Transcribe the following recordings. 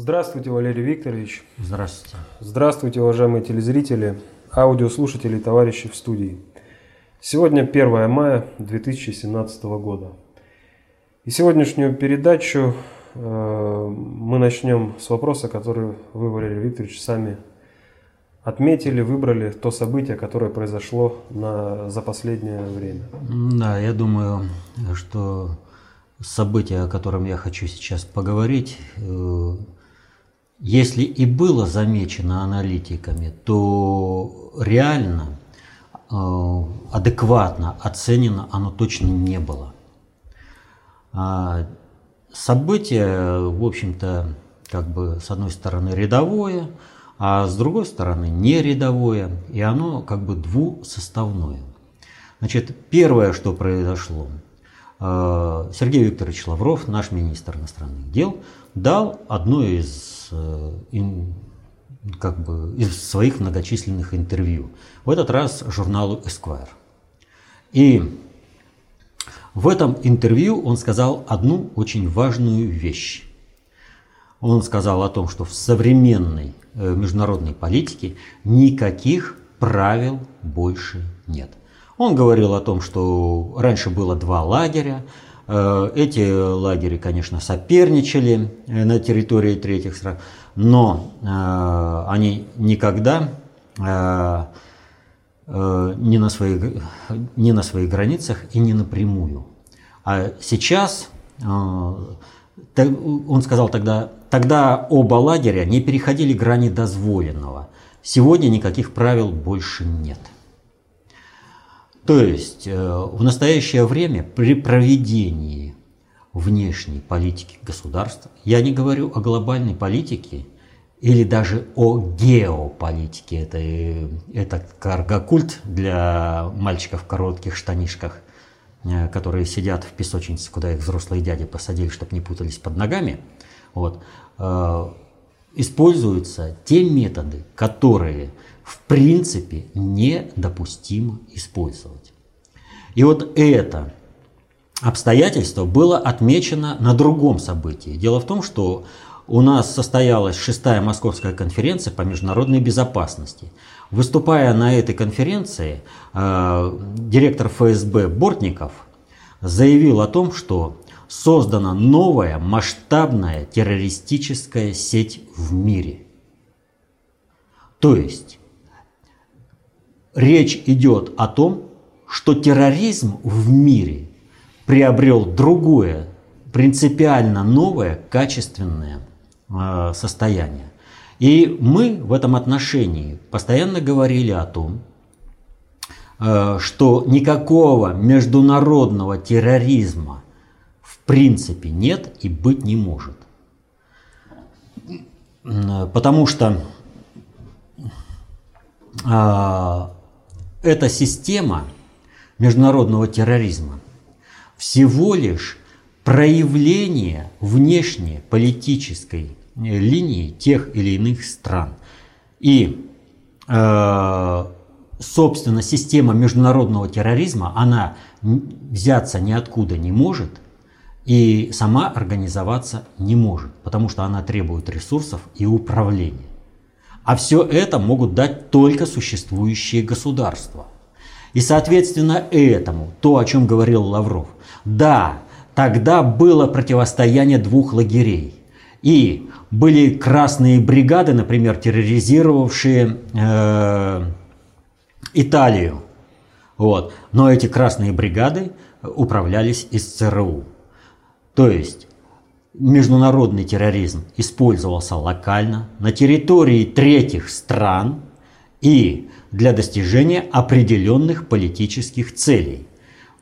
Здравствуйте, Валерий Викторович. Здравствуйте. Здравствуйте, уважаемые телезрители, аудиослушатели и товарищи в студии. Сегодня 1 мая 2017 года. И сегодняшнюю передачу э, мы начнем с вопроса, который вы, Валерий Викторович, сами отметили, выбрали то событие, которое произошло на, за последнее время. Да, я думаю, что событие, о котором я хочу сейчас поговорить, э, если и было замечено аналитиками, то реально, э, адекватно оценено оно точно не было. А событие, в общем-то, как бы с одной стороны рядовое, а с другой стороны не рядовое, и оно как бы двусоставное. Значит, первое, что произошло, э, Сергей Викторович Лавров, наш министр иностранных дел, дал одно из Э, как бы, из своих многочисленных интервью. В этот раз журналу Esquire. И в этом интервью он сказал одну очень важную вещь. Он сказал о том, что в современной э, международной политике никаких правил больше нет. Он говорил о том, что раньше было два лагеря, эти лагеря, конечно, соперничали э, на территории третьих стран, но э, они никогда не на, своих, не на своих границах и не напрямую. А сейчас, он сказал тогда, тогда оба лагеря не переходили грани дозволенного. Сегодня никаких правил больше нет. То есть э, в настоящее время при проведении внешней политики государства, я не говорю о глобальной политике или даже о геополитике, это, это каргокульт для мальчиков в коротких штанишках, э, которые сидят в песочнице, куда их взрослые дяди посадили, чтобы не путались под ногами, вот, э, используются те методы, которые в принципе недопустимо использовать. И вот это обстоятельство было отмечено на другом событии. Дело в том, что у нас состоялась шестая Московская конференция по международной безопасности. Выступая на этой конференции, э, директор ФСБ Бортников заявил о том, что создана новая масштабная террористическая сеть в мире. То есть речь идет о том, что терроризм в мире приобрел другое, принципиально новое, качественное э, состояние. И мы в этом отношении постоянно говорили о том, э, что никакого международного терроризма принципе нет и быть не может. Потому что а, эта система международного терроризма всего лишь проявление внешней политической линии тех или иных стран. И, э, собственно, система международного терроризма, она взяться ниоткуда не может и сама организоваться не может, потому что она требует ресурсов и управления. А все это могут дать только существующие государства. И соответственно этому, то, о чем говорил Лавров, да, тогда было противостояние двух лагерей. И были красные бригады, например, терроризировавшие э, Италию. Вот. Но эти красные бригады управлялись из ЦРУ. То есть международный терроризм использовался локально на территории третьих стран и для достижения определенных политических целей.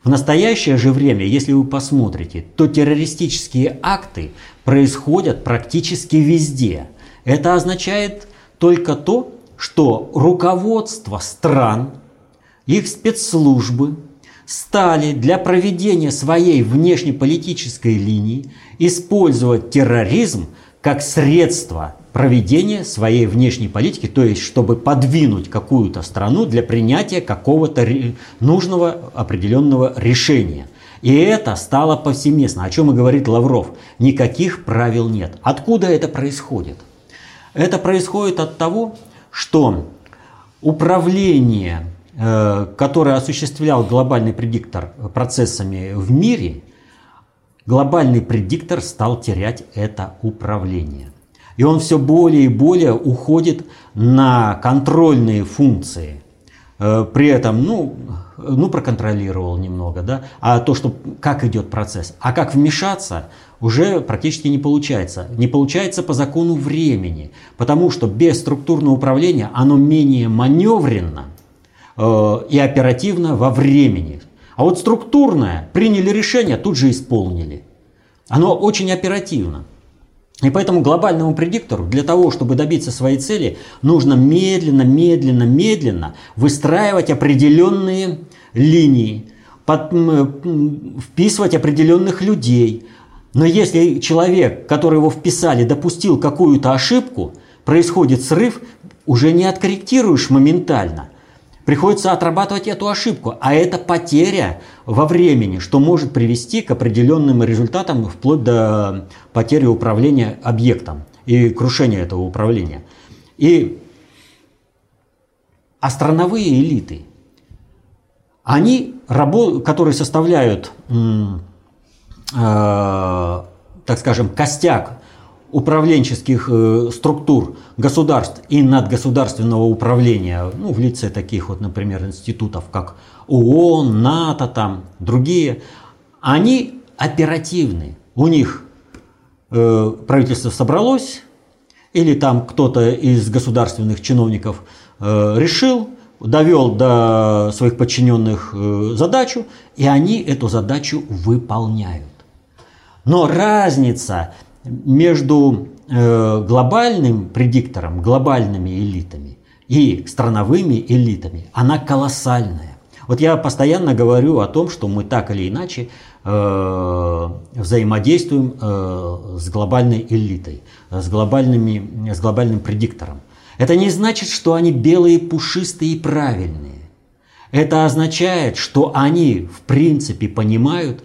В настоящее же время, если вы посмотрите, то террористические акты происходят практически везде. Это означает только то, что руководство стран, их спецслужбы стали для проведения своей внешнеполитической линии использовать терроризм как средство проведения своей внешней политики, то есть чтобы подвинуть какую-то страну для принятия какого-то нужного определенного решения. И это стало повсеместно, о чем и говорит Лавров. Никаких правил нет. Откуда это происходит? Это происходит от того, что управление, э, которое осуществлял глобальный предиктор процессами в мире, глобальный предиктор стал терять это управление. И он все более и более уходит на контрольные функции. Э, при этом, ну, ну, проконтролировал немного, да, а то, что как идет процесс, а как вмешаться, уже практически не получается. Не получается по закону времени, потому что без структурного управления оно менее маневренно и оперативно во времени. А вот структурное, приняли решение, тут же исполнили. Оно очень оперативно. И поэтому глобальному предиктору для того, чтобы добиться своей цели, нужно медленно, медленно, медленно выстраивать определенные линии, под, вписывать определенных людей. Но если человек, который его вписали, допустил какую-то ошибку, происходит срыв, уже не откорректируешь моментально – Приходится отрабатывать эту ошибку, а это потеря во времени, что может привести к определенным результатам вплоть до потери управления объектом и крушения этого управления. И астрономовые элиты, они, которые составляют, э, так скажем, костяк управленческих э, структур государств и надгосударственного управления, ну, в лице таких вот, например, институтов, как ООН, НАТО, там, другие, они оперативны. У них э, правительство собралось, или там кто-то из государственных чиновников э, решил, довел до своих подчиненных э, задачу, и они эту задачу выполняют. Но разница между э, глобальным предиктором, глобальными элитами и страновыми элитами, она колоссальная. Вот я постоянно говорю о том, что мы так или иначе э, взаимодействуем э, с глобальной элитой, с, глобальными, с глобальным предиктором. Это не значит, что они белые, пушистые и правильные. Это означает, что они в принципе понимают,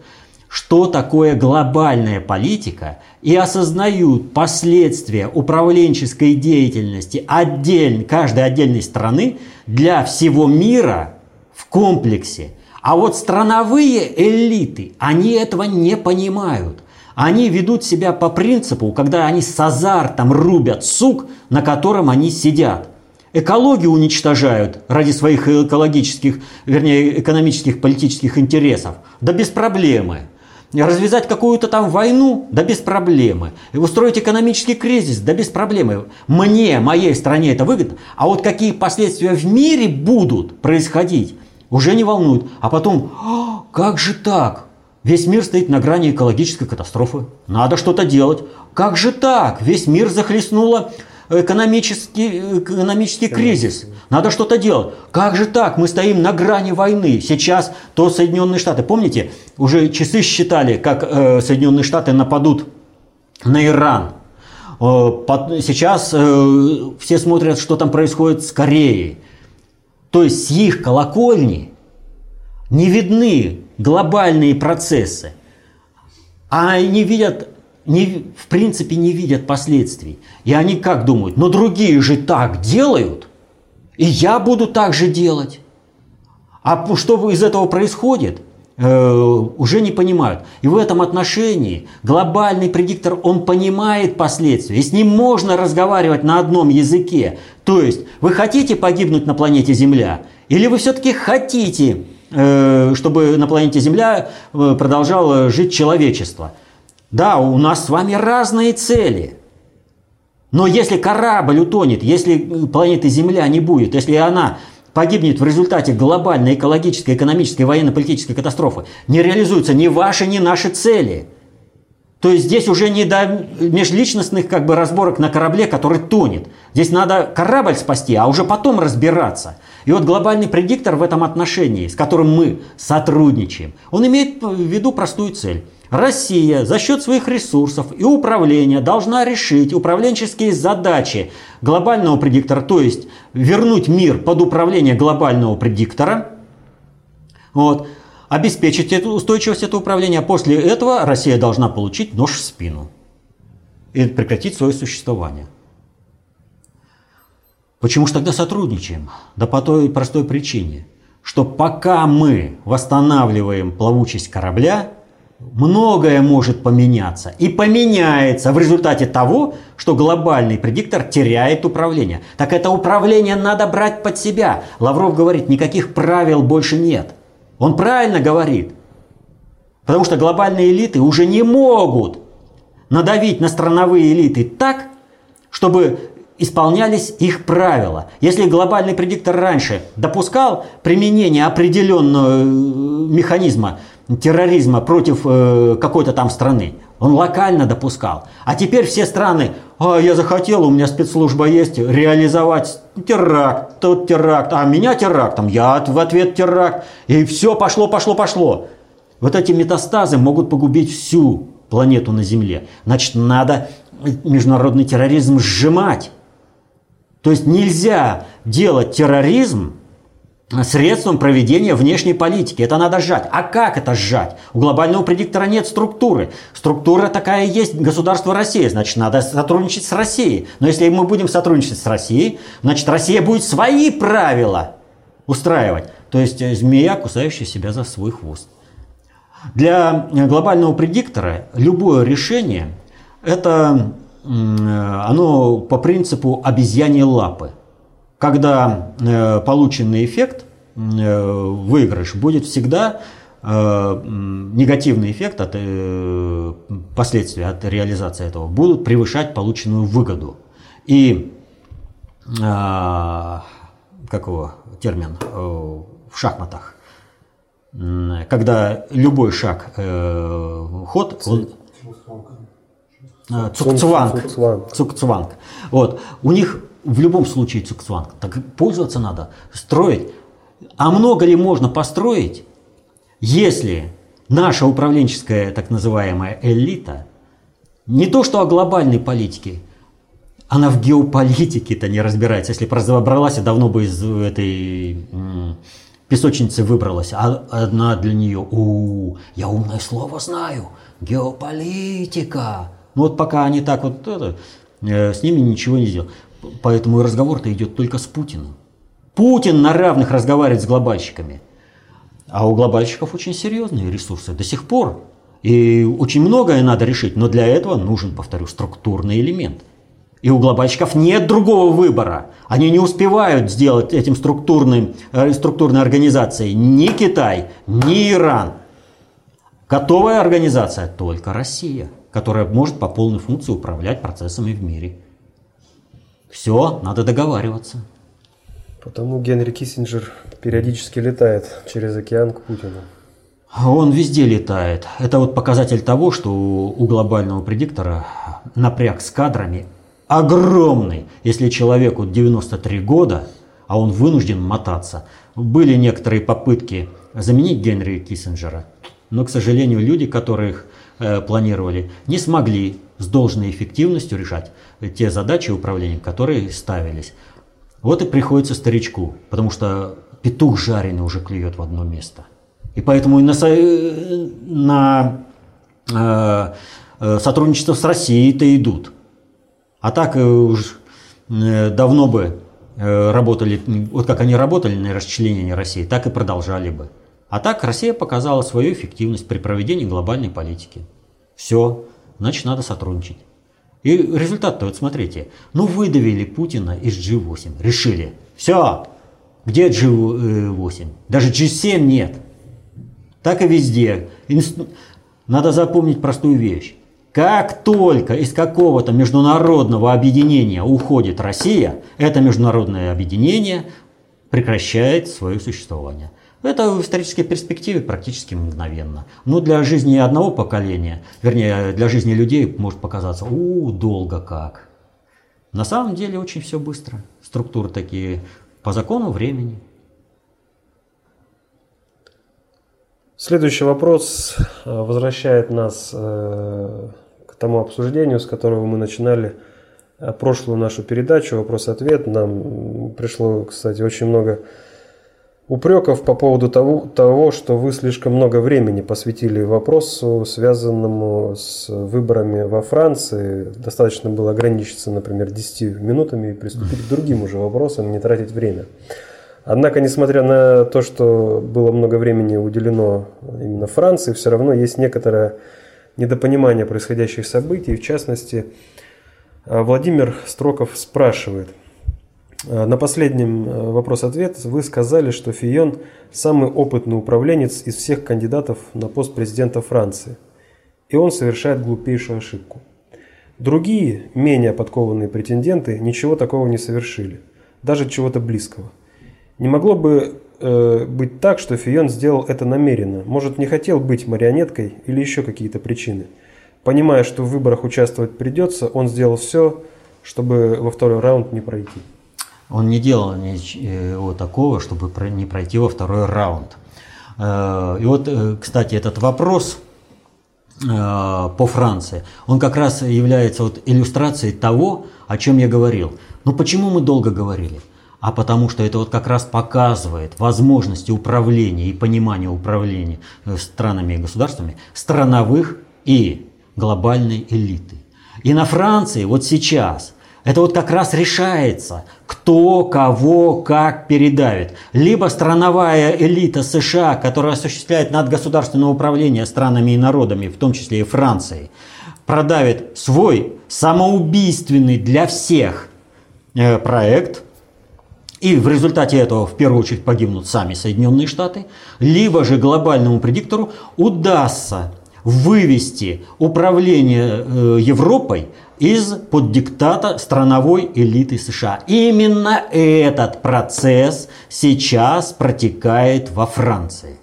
что такое глобальная политика и осознают последствия управленческой деятельности отдельно, каждой отдельной страны для всего мира в комплексе. А вот страновые элиты, они этого не понимают. Они ведут себя по принципу, когда они с азартом рубят сук, на котором они сидят. Экологию уничтожают ради своих экологических, вернее, экономических, политических интересов. Да без проблемы развязать какую-то там войну, да без проблемы. Устроить экономический кризис, да без проблемы. Мне, моей стране это выгодно. А вот какие последствия в мире будут происходить, уже не волнует. А потом, «А, как же так? Весь мир стоит на грани экологической катастрофы. Надо что-то делать. Как же так? Весь мир захлестнуло экономический, экономический кризис. Надо что-то делать. Как же так? Мы стоим на грани войны. Сейчас то Соединенные Штаты, помните, уже часы считали, как э, Соединенные Штаты нападут на Иран. Э, сейчас э, все смотрят, что там происходит с Кореей. То есть с их колокольни не видны глобальные процессы. А они видят не, в принципе не видят последствий. И они как думают, но другие же так делают, и я буду так же делать. А что из этого происходит, э, уже не понимают. И в этом отношении глобальный предиктор, он понимает последствия, и с ним можно разговаривать на одном языке. То есть, вы хотите погибнуть на планете Земля, или вы все-таки хотите, э, чтобы на планете Земля э, продолжало жить человечество – да, у нас с вами разные цели. Но если корабль утонет, если планеты Земля не будет, если она погибнет в результате глобальной экологической, экономической, военно-политической катастрофы, не реализуются ни ваши, ни наши цели. То есть здесь уже не до межличностных как бы разборок на корабле, который тонет. Здесь надо корабль спасти, а уже потом разбираться. И вот глобальный предиктор в этом отношении, с которым мы сотрудничаем, он имеет в виду простую цель Россия за счет своих ресурсов и управления должна решить управленческие задачи глобального предиктора, то есть вернуть мир под управление глобального предиктора, вот, обеспечить эту устойчивость этого управления. После этого Россия должна получить нож в спину и прекратить свое существование. Почему же тогда сотрудничаем? Да по той простой причине, что пока мы восстанавливаем плавучесть корабля, многое может поменяться. И поменяется в результате того, что глобальный предиктор теряет управление. Так это управление надо брать под себя. Лавров говорит, никаких правил больше нет. Он правильно говорит. Потому что глобальные элиты уже не могут надавить на страновые элиты так, чтобы исполнялись их правила. Если глобальный предиктор раньше допускал применение определенного э, механизма терроризма против э, какой-то там страны, он локально допускал. А теперь все страны, а я захотел, у меня спецслужба есть, реализовать теракт, тот теракт, а меня терактом, я в ответ теракт. И все пошло, пошло, пошло. Вот эти метастазы могут погубить всю планету на Земле. Значит, надо международный терроризм сжимать. То есть нельзя делать терроризм средством проведения внешней политики. Это надо сжать. А как это сжать? У глобального предиктора нет структуры. Структура такая есть государство Россия. Значит, надо сотрудничать с Россией. Но если мы будем сотрудничать с Россией, значит, Россия будет свои правила устраивать. То есть э, змея, кусающая себя за свой хвост. Для глобального предиктора любое решение – это оно по принципу обезьяньей лапы. Когда э, полученный эффект, э, выигрыш, будет всегда э, негативный эффект от последствия от реализации этого будут превышать полученную выгоду. И какого термин в шахматах, когда любой шаг ход, он, Цукцванг. Цукцванг. Вот. У них в любом случае цукцванг. Так пользоваться надо, строить. А много ли можно построить, если наша управленческая так называемая элита не то что о глобальной политике, она в геополитике-то не разбирается. Если бы разобралась, давно бы из этой песочницы выбралась. А одна для нее, у, я умное слово знаю, геополитика. Ну вот пока они так вот, это, э, с ними ничего не сделал. Поэтому разговор-то идет только с Путиным. Путин на равных разговаривает с глобальщиками. А у глобальщиков очень серьезные ресурсы до сих пор. И очень многое надо решить, но для этого нужен, повторю, структурный элемент. И у глобальщиков нет другого выбора. Они не успевают сделать этим структурным, э, структурной организацией ни Китай, ни Иран. Готовая организация только Россия которая может по полной функции управлять процессами в мире. Все, надо договариваться. Потому Генри Киссинджер периодически летает через океан к Путину. Он везде летает. Это вот показатель того, что у глобального предиктора напряг с кадрами огромный. Если человеку 93 года, а он вынужден мотаться. Были некоторые попытки заменить Генри Киссинджера, но, к сожалению, люди, которых Э, планировали, не смогли с должной эффективностью решать те задачи управления, которые ставились. Вот и приходится старичку, потому что петух жареный уже клюет в одно место. И поэтому и на, на э, э, сотрудничество с Россией-то идут. А так э, уж э, давно бы э, работали, вот как они работали на расчленение России, так и продолжали бы. А так Россия показала свою эффективность при проведении глобальной политики. Все, значит надо сотрудничать. И результат-то, вот смотрите, ну выдавили Путина из G8, решили, все, где G8? Даже G7 нет. Так и везде. Надо запомнить простую вещь. Как только из какого-то международного объединения уходит Россия, это международное объединение прекращает свое существование. Это в исторической перспективе практически мгновенно. Но для жизни одного поколения, вернее, для жизни людей может показаться, у, долго как. На самом деле очень все быстро. Структуры такие по закону времени. Следующий вопрос э, возвращает нас э, к тому обсуждению, с которого мы начинали э, прошлую нашу передачу «Вопрос-ответ». Нам пришло, кстати, очень много упреков по поводу того, того, что вы слишком много времени посвятили вопросу, связанному с выборами во Франции. Достаточно было ограничиться, например, 10 минутами и приступить к другим уже вопросам, не тратить время. Однако, несмотря на то, что было много времени уделено именно Франции, все равно есть некоторое недопонимание происходящих событий. В частности, Владимир Строков спрашивает. На последнем э, вопрос-ответ вы сказали, что Фион самый опытный управленец из всех кандидатов на пост президента Франции. И он совершает глупейшую ошибку. Другие, менее подкованные претенденты ничего такого не совершили. Даже чего-то близкого. Не могло бы э, быть так, что Фион сделал это намеренно. Может, не хотел быть марионеткой или еще какие-то причины. Понимая, что в выборах участвовать придется, он сделал все, чтобы во второй раунд не пройти. Он не делал ничего такого, чтобы не пройти во второй раунд. Э, и вот, э, кстати, этот вопрос э, по Франции, он как раз является вот иллюстрацией того, о чем я говорил. Ну почему мы долго говорили? а потому что это вот как раз показывает возможности управления и понимания управления э, странами и государствами страновых и глобальной элиты. И на Франции вот сейчас это вот как раз решается, кто кого как передавит. Либо страновая элита США, которая осуществляет надгосударственное управление странами и народами, в том числе и Францией, продавит свой самоубийственный для всех э, проект – и в результате этого в первую очередь погибнут сами Соединенные Штаты, либо же глобальному предиктору удастся вывести управление э, Европой из-под диктата страновой элиты США. Именно этот процесс сейчас протекает во Франции.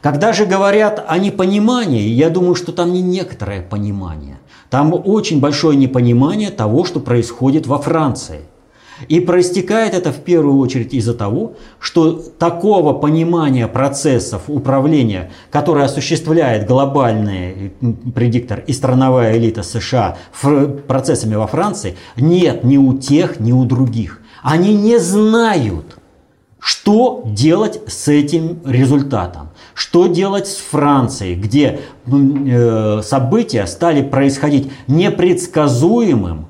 Когда же говорят о непонимании, я думаю, что там не некоторое понимание. Там очень большое непонимание того, что происходит во Франции – и проистекает это в первую очередь из-за того, что такого понимания процессов управления, которое осуществляет глобальный предиктор и страновая элита США процессами во Франции, нет ни у тех, ни у других. Они не знают, что делать с этим результатом. Что делать с Францией, где э, события стали происходить непредсказуемым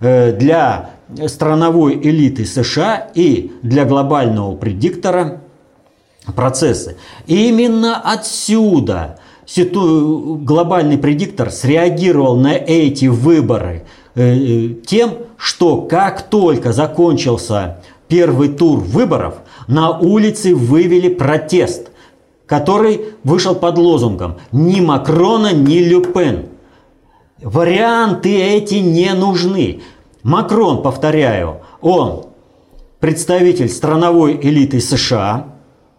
э, для страновой элиты США и для глобального предиктора процессы. И именно отсюда глобальный предиктор среагировал на эти выборы э, тем, что как только закончился первый тур выборов, на улице вывели протест, который вышел под лозунгом «Ни Макрона, ни Люпен». Варианты эти не нужны. Макрон, повторяю, он представитель страновой элиты США,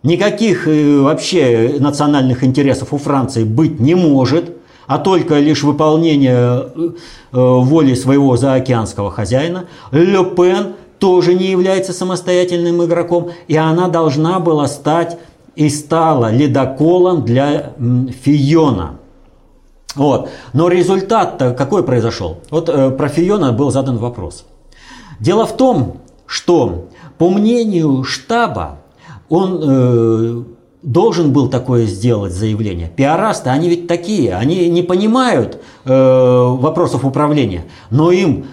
никаких э, вообще национальных интересов у Франции быть не может, а только лишь выполнение э, э, воли своего заокеанского хозяина. Ле Пен тоже не является самостоятельным игроком, и она должна была стать и стала ледоколом для Фиона. Вот. Но результат какой произошел? Вот э, про Фиона был задан вопрос. Дело в том, что по мнению штаба он э, должен был такое сделать заявление. Пиарасты, они ведь такие, они не понимают э, вопросов управления, но им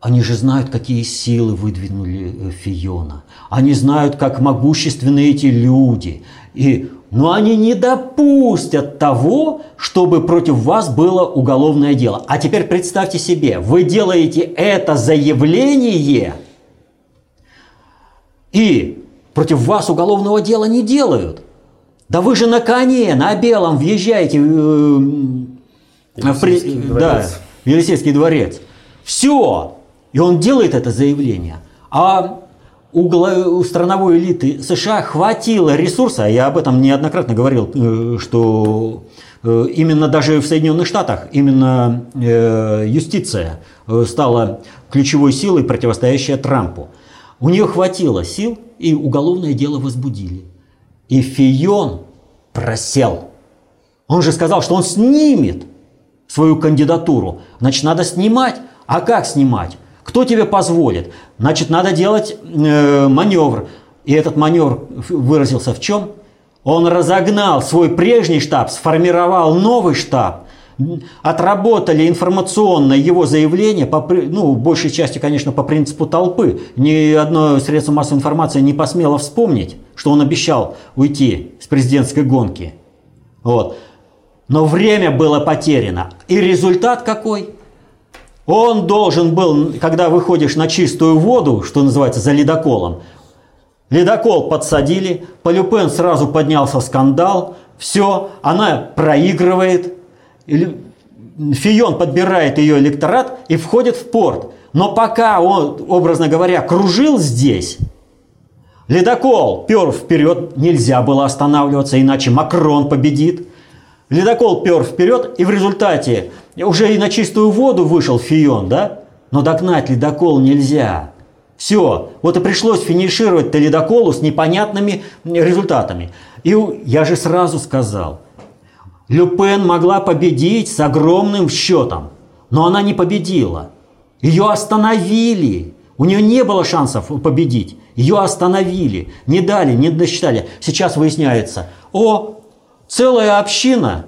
они же знают, какие силы выдвинули э, Фиона. Они знают, как могущественны эти люди. И но они не допустят того, чтобы против вас было уголовное дело. А теперь представьте себе, вы делаете это заявление, и против вас уголовного дела не делают. Да вы же на коне, на белом въезжаете э, в, при, да, в Елисейский дворец. Все. И он делает это заявление. А у, у страновой элиты США хватило ресурса, я об этом неоднократно говорил, э, что э, именно даже в Соединенных Штатах именно э, юстиция стала ключевой силой, противостоящей Трампу. У нее хватило сил, и уголовное дело возбудили. И Фион просел. Он же сказал, что он снимет свою кандидатуру. Значит, надо снимать. А как снимать? Кто тебе позволит? Значит, надо делать э, маневр. И этот маневр выразился в чем? Он разогнал свой прежний штаб, сформировал новый штаб, отработали информационно его заявление, по, ну, большей части, конечно, по принципу толпы. Ни одно средство массовой информации не посмело вспомнить, что он обещал уйти с президентской гонки. Вот. Но время было потеряно. И результат какой? Он должен был, когда выходишь на чистую воду, что называется, за ледоколом, ледокол подсадили, по Люпен сразу поднялся скандал, все, она проигрывает, Фион подбирает ее электорат и входит в порт. Но пока он, образно говоря, кружил здесь, ледокол пер вперед, нельзя было останавливаться, иначе Макрон победит. Ледокол пер вперед, и в результате уже и на чистую воду вышел Фион, да? Но догнать ледокол нельзя. Все, вот и пришлось финишировать-то ледоколу с непонятными результатами. И я же сразу сказал, Люпен могла победить с огромным счетом, но она не победила. Ее остановили. У нее не было шансов победить. Ее остановили, не дали, не досчитали. Сейчас выясняется, о, целая община,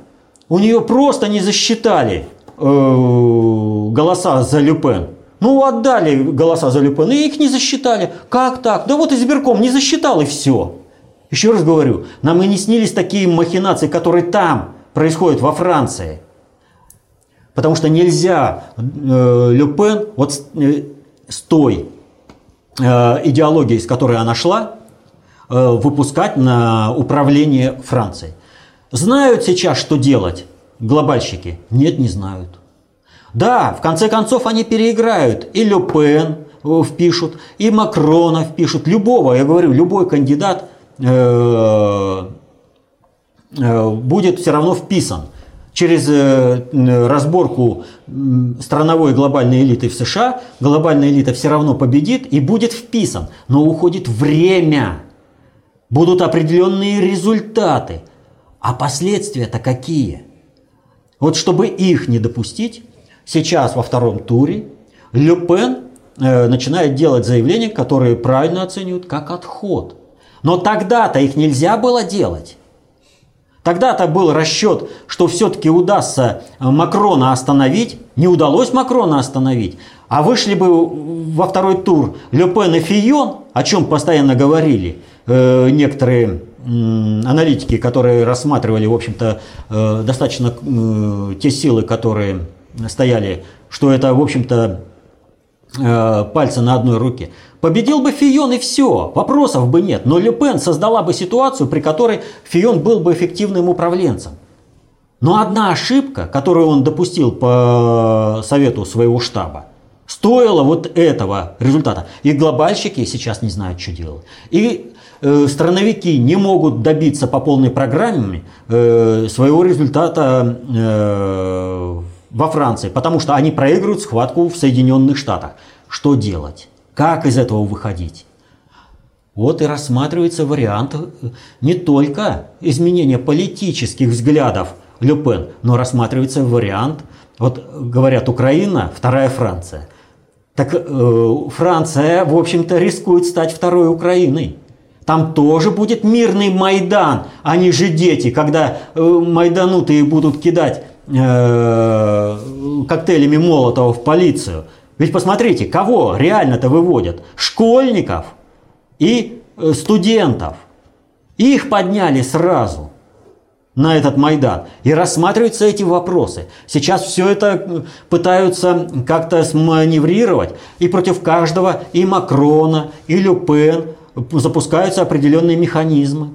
у нее просто не засчитали э, голоса за Люпен. Ну, отдали голоса за Люпен, и их не засчитали. Как так? Да вот избирком не засчитал, и все. Еще раз говорю, нам и не снились такие махинации, которые там происходят во Франции. Потому что нельзя э, Люпен вот с, э, с той э, идеологией, с которой она шла, э, выпускать на управление Францией. Знают сейчас, что делать глобальщики? Нет, не знают. Да, в конце концов они переиграют. И Люпен э, впишут, и Макрона впишут. Любого, я говорю, любой кандидат э, э, будет все равно вписан. Через разборку страновой глобальной элиты в США глобальная элита все равно победит и будет вписан. Но уходит время. Будут определенные результаты. А последствия-то какие? Вот чтобы их не допустить, Сейчас во втором туре Люпен э, начинает делать заявления, которые правильно оценивают как отход. Но тогда-то их нельзя было делать. Тогда-то был расчет, что все-таки удастся Макрона остановить. Не удалось Макрона остановить. А вышли бы во второй тур Люпен и Фион, о чем постоянно говорили э, некоторые э, аналитики, которые рассматривали, в общем-то, э, достаточно э, те силы, которые стояли, что это, в общем-то, э, пальцы на одной руке. Победил бы Фион и все, вопросов бы нет. Но Люпен создала бы ситуацию, при которой Фион был бы эффективным управленцем. Но одна ошибка, которую он допустил по совету своего штаба, стоила вот этого результата. И глобальщики сейчас не знают, что делать. И страновики не могут добиться по полной программе э, своего результата э, во Франции, потому что они проигрывают схватку в Соединенных Штатах. Что делать? Как из этого выходить? Вот и рассматривается вариант э, не только изменения политических взглядов Люпен, но рассматривается вариант, вот говорят Украина, вторая Франция. Так э, Франция, в общем-то, рискует стать второй Украиной. Там тоже будет мирный Майдан, а не же дети, когда э, майданутые будут кидать Э, коктейлями Молотова в полицию. Ведь посмотрите, кого реально-то выводят? Школьников и э, студентов. Их подняли сразу на этот Майдан. И рассматриваются эти вопросы. Сейчас все это э, пытаются как-то сманеврировать. И против каждого, и Макрона, и Люпен запускаются определенные механизмы.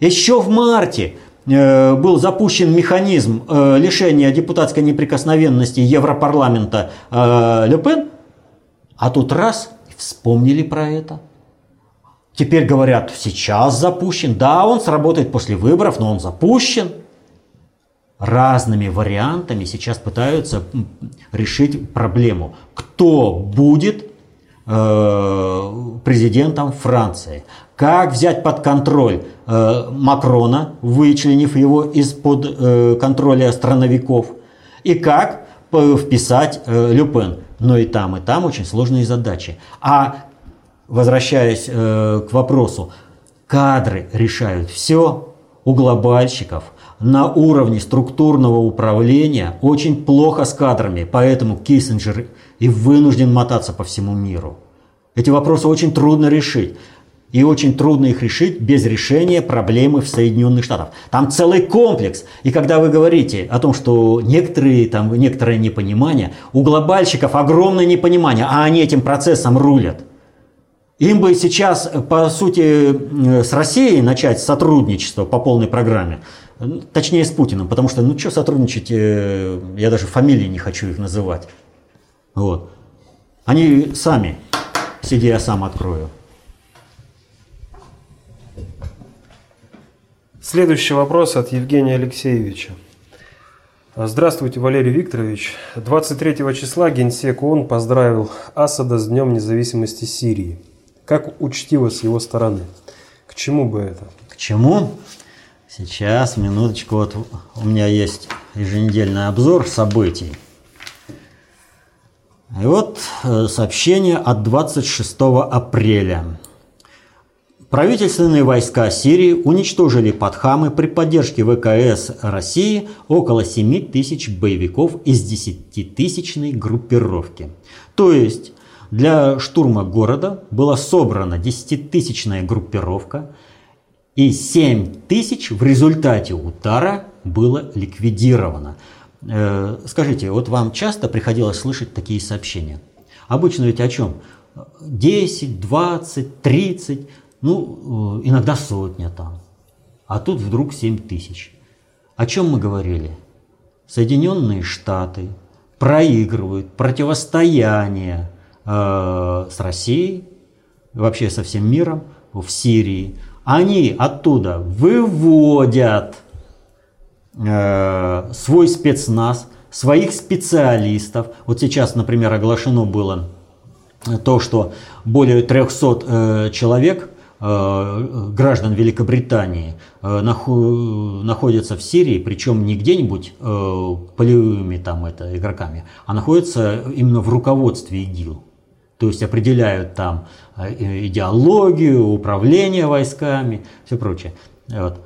Еще в марте Э, был запущен механизм э, лишения депутатской неприкосновенности Европарламента э, Ле а тут раз вспомнили про это. Теперь говорят, сейчас запущен. Да, он сработает после выборов, но он запущен. Разными вариантами сейчас пытаются решить проблему. Кто будет президентом Франции? Как взять под контроль Макрона, вычленив его из-под контроля страновиков, и как вписать Люпен. Но и там, и там очень сложные задачи. А возвращаясь к вопросу, кадры решают все у глобальщиков – на уровне структурного управления очень плохо с кадрами, поэтому Киссинджер и вынужден мотаться по всему миру. Эти вопросы очень трудно решить. И очень трудно их решить без решения проблемы в Соединенных Штатах. Там целый комплекс. И когда вы говорите о том, что некоторые, там, некоторое непонимание, у глобальщиков огромное непонимание, а они этим процессом рулят. Им бы сейчас, по сути, с Россией начать сотрудничество по полной программе. Точнее, с Путиным, потому что, ну что сотрудничать, э, я даже фамилии не хочу их называть. Вот. Они сами, сиди, я сам открою. Следующий вопрос от Евгения Алексеевича. Здравствуйте, Валерий Викторович. 23 числа Генсек ООН поздравил Асада с Днем независимости Сирии. Как учтиво с его стороны? К чему бы это? К чему? Сейчас, минуточку, вот у меня есть еженедельный обзор событий. И вот э, сообщение от 26 апреля. Правительственные войска Сирии уничтожили под Хамы при поддержке ВКС России около 7 тысяч боевиков из 10-тысячной группировки. То есть для штурма города была собрана 10-тысячная группировка – и 7 тысяч в результате удара было ликвидировано. Э, скажите, вот вам часто приходилось слышать такие сообщения? Обычно ведь о чем? 10, 20, 30, ну, э, иногда сотня там. А тут вдруг 7 тысяч. О чем мы говорили? Соединенные Штаты проигрывают противостояние э, с Россией, вообще со всем миром в Сирии они оттуда выводят э, свой спецназ, своих специалистов. Вот сейчас, например, оглашено было то, что более 300 э, человек, э, граждан Великобритании, э, находятся в Сирии, причем не где-нибудь э, полевыми там это, игроками, а находятся именно в руководстве ИГИЛ. То есть определяют там э, идеологию, управление войсками, все прочее. Вот.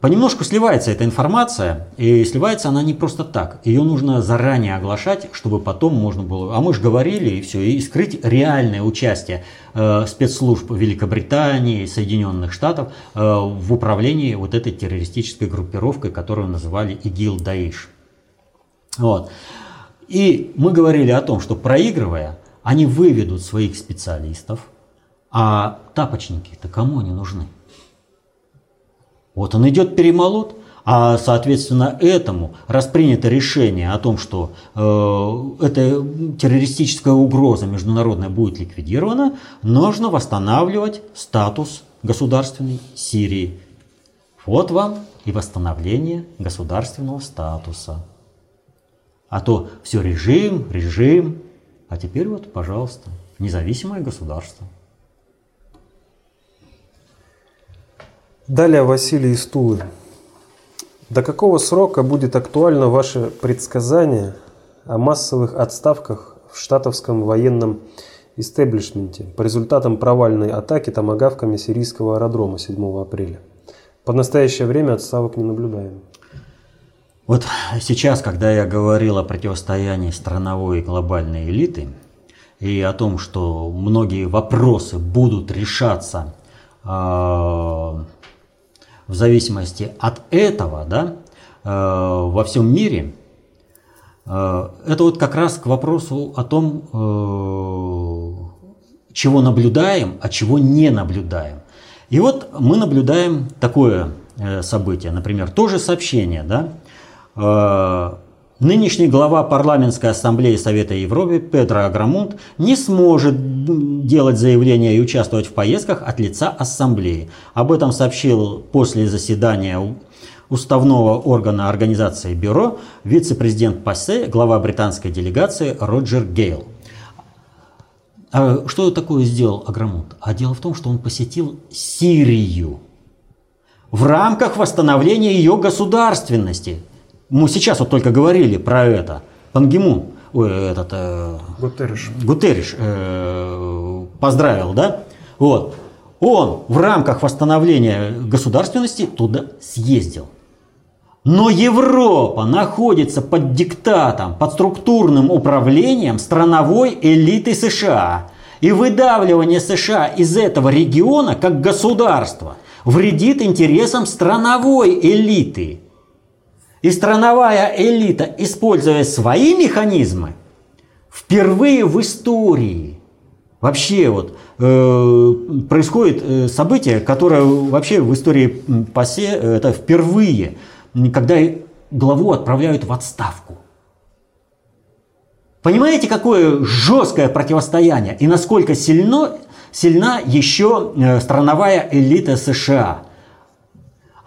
Понемножку сливается эта информация, и сливается она не просто так. Ее нужно заранее оглашать, чтобы потом можно было... А мы же говорили, и все, и скрыть реальное участие э, спецслужб Великобритании, Соединенных Штатов э, в управлении вот этой террористической группировкой, которую называли ИГИЛ-Даиш. Вот. И мы говорили о том, что проигрывая, они выведут своих специалистов, а тапочники-то кому они нужны? Вот он идет перемолот, а соответственно этому распринято решение о том, что э, эта террористическая угроза международная будет ликвидирована, нужно восстанавливать статус государственной Сирии. Вот вам и восстановление государственного статуса. А то все режим, режим, а теперь вот, пожалуйста, независимое государство. Далее Василий из Тулы. До какого срока будет актуально ваше предсказание о массовых отставках в штатовском военном истеблишменте по результатам провальной атаки томагавками сирийского аэродрома 7 апреля? По настоящее время отставок не наблюдаем. Вот сейчас, когда я говорил о противостоянии страновой и глобальной элиты, и о том, что многие вопросы будут решаться э, в зависимости от этого, да, э, во всем мире, э, это вот как раз к вопросу о том, э, чего наблюдаем, а чего не наблюдаем. И вот мы наблюдаем такое событие, например, тоже сообщение, да, нынешний глава парламентской ассамблеи Совета Европы Петро Аграмунд не сможет делать заявления и участвовать в поездках от лица ассамблеи. Об этом сообщил после заседания уставного органа организации Бюро вице-президент ПАСЕ, глава британской делегации Роджер Гейл. А что такое сделал Аграмунд? А дело в том, что он посетил Сирию. в рамках восстановления ее государственности. Мы сейчас вот только говорили про это. Пангимун, ой, этот... Э, Гутерриш. Гутерриш э, поздравил, да? Вот. Он в рамках восстановления государственности туда съездил. Но Европа находится под диктатом, под структурным управлением страновой элиты США. И выдавливание США из этого региона как государства вредит интересам страновой элиты. И страновая элита, используя свои механизмы, впервые в истории вообще вот э, происходит э, событие, которое вообще в истории ПАСЕ это впервые, когда главу отправляют в отставку. Понимаете, какое жесткое противостояние и насколько сильно, сильна еще э, страновая элита США.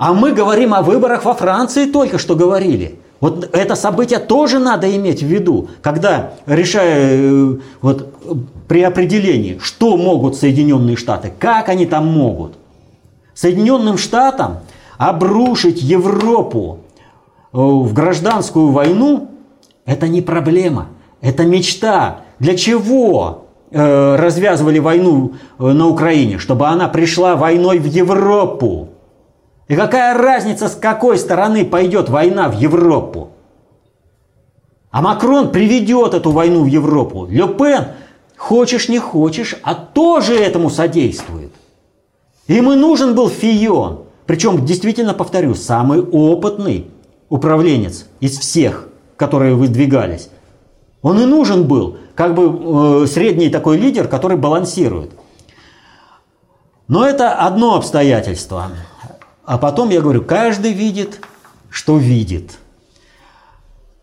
А мы говорим о выборах во Франции, только что говорили. Вот это событие тоже надо иметь в виду, когда решая э, вот, при определении, что могут Соединенные Штаты, как они там могут. Соединенным Штатам обрушить Европу э, в гражданскую войну – это не проблема, это мечта. Для чего э, развязывали войну на Украине? Чтобы она пришла войной в Европу. И какая разница, с какой стороны пойдет война в Европу? А Макрон приведет эту войну в Европу. Ле Пен, хочешь не хочешь, а тоже этому содействует. Им и нужен был Фион. Причем, действительно повторю, самый опытный управленец из всех, которые выдвигались. Он и нужен был, как бы э, средний такой лидер, который балансирует. Но это одно обстоятельство. А потом я говорю, каждый видит, что видит.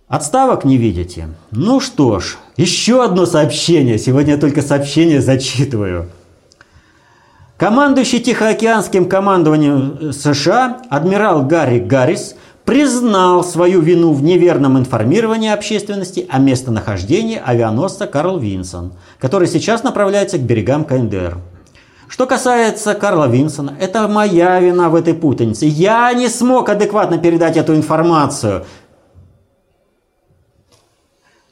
Отставок не видите? Ну что ж, еще одно сообщение. Сегодня я только сообщение зачитываю. Командующий Тихоокеанским командованием США адмирал Гарри Гаррис признал свою вину в неверном информировании общественности о местонахождении авианосца Карл Винсон, который сейчас направляется к берегам КНДР. Что касается Карла Винсона, это моя вина в этой путанице. Я не смог адекватно передать эту информацию.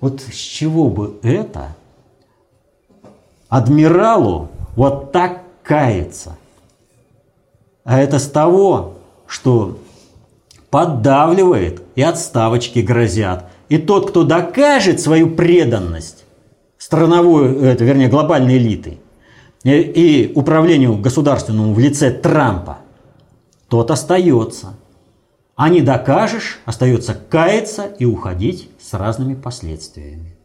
Вот с чего бы это адмиралу вот так каяться? А это с того, что поддавливает и отставочки грозят. И тот, кто докажет свою преданность страновой, это, вернее, глобальной элиты – и управлению государственному в лице Трампа, тот остается. А не докажешь, остается каяться и уходить с разными последствиями.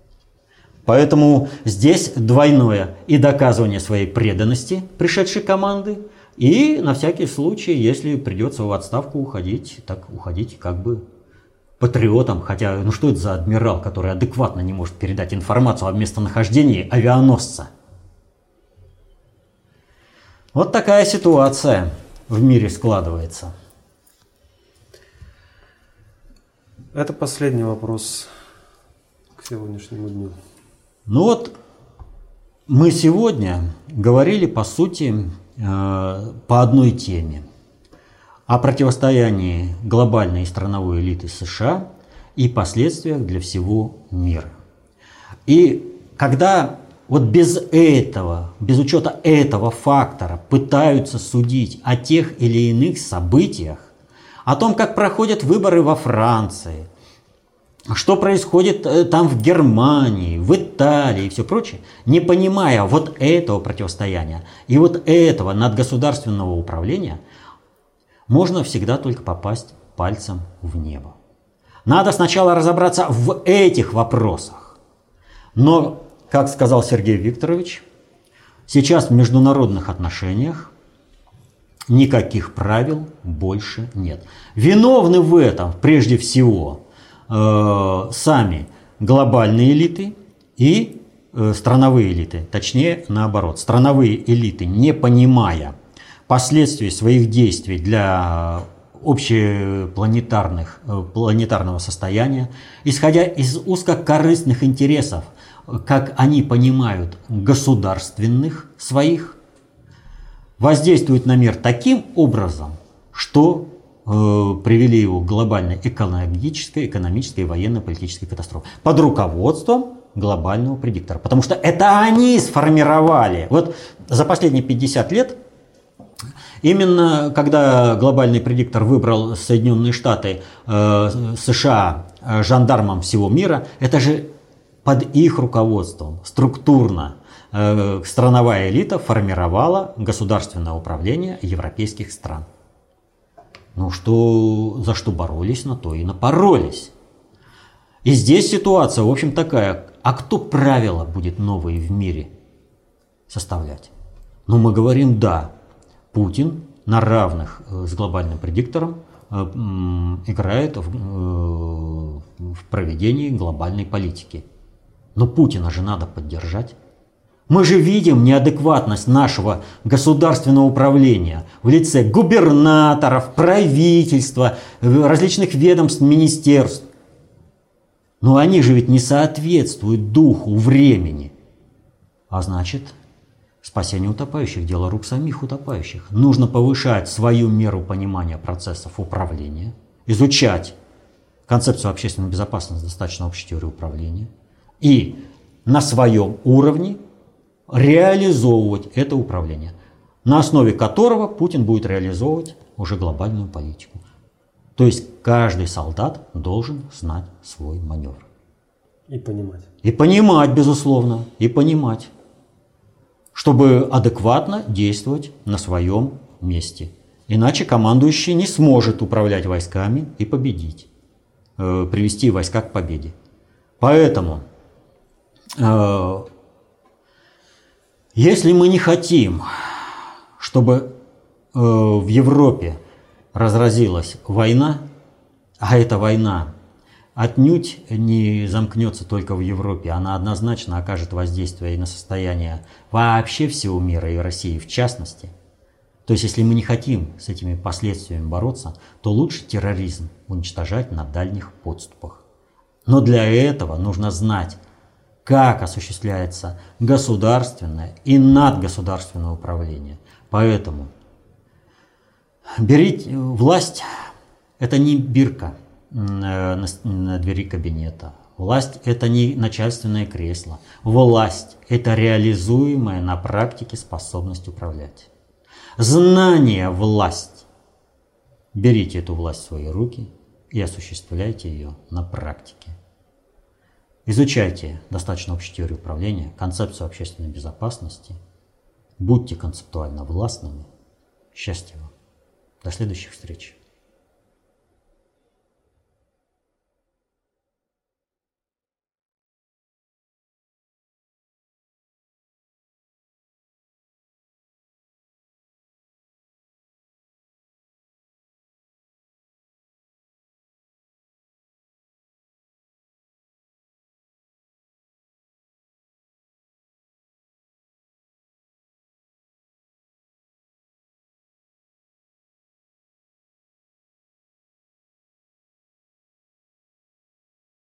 Поэтому здесь двойное и доказывание своей преданности пришедшей команды, и на всякий случай, если придется в отставку уходить, так уходить как бы патриотом, хотя ну что это за адмирал, который адекватно не может передать информацию о местонахождении авианосца – вот такая ситуация в мире складывается. Это последний вопрос к сегодняшнему дню. Ну вот мы сегодня говорили по сути э, по одной теме о противостоянии глобальной и страновой элиты США и последствиях для всего мира. И когда вот без этого, без учета этого фактора пытаются судить о тех или иных событиях, о том, как проходят выборы во Франции, что происходит э, там в Германии, в Италии и все прочее, не понимая вот этого противостояния и вот этого надгосударственного управления, можно всегда только попасть пальцем в небо. Надо сначала разобраться в этих вопросах. Но как сказал Сергей Викторович, сейчас в международных отношениях никаких правил больше нет. Виновны в этом прежде всего э, сами глобальные элиты и э, страновые элиты. Точнее, наоборот. Страновые элиты, не понимая последствий своих действий для общепланетарных, э, планетарного состояния, исходя из узкокорыстных интересов – как они понимают, государственных своих, воздействуют на мир таким образом, что э, привели его к глобальной экологической, экономической военно-политической катастрофе под руководством глобального предиктора. Потому что это они сформировали. Вот за последние 50 лет Именно когда глобальный предиктор выбрал Соединенные Штаты, э, США жандармом всего мира, это же под их руководством структурно э, страновая элита формировала государственное управление европейских стран. Ну что, за что боролись, на то и напоролись. И здесь ситуация, в общем, такая. А кто правила будет новые в мире составлять? Ну, мы говорим «да». Путин на равных э, с глобальным предиктором э, играет в, в проведении глобальной политики. Но Путина же надо поддержать. Мы же видим неадекватность нашего государственного управления в лице губернаторов, правительства, различных ведомств, министерств. Но они же ведь не соответствуют духу времени. А значит, Спасение утопающих – дело рук самих утопающих. Нужно повышать свою меру понимания процессов управления, изучать концепцию общественной безопасности, достаточно общей теории управления, и на своем уровне реализовывать это управление, на основе которого Путин будет реализовывать уже глобальную политику. То есть каждый солдат должен знать свой маневр. И понимать. И понимать, безусловно, и понимать чтобы адекватно действовать на своем месте. Иначе командующий не сможет управлять войсками и победить, э, привести войска к победе. Поэтому, если мы не хотим, чтобы э, в Европе разразилась война, а эта война отнюдь не замкнется только в Европе. Она однозначно окажет воздействие и на состояние вообще всего мира и России в частности. То есть, если мы не хотим с этими последствиями бороться, то лучше терроризм уничтожать на дальних подступах. Но для этого нужно знать, как осуществляется государственное и надгосударственное управление. Поэтому берите власть – это не бирка – Э, на, на двери кабинета. Власть – это не начальственное кресло. Власть – это реализуемая на практике способность управлять. Знание – власть. Берите эту власть в свои руки и осуществляйте ее на практике. Изучайте достаточно общую теорию управления, концепцию общественной безопасности. Будьте концептуально властными. Счастья вам. До следующих встреч.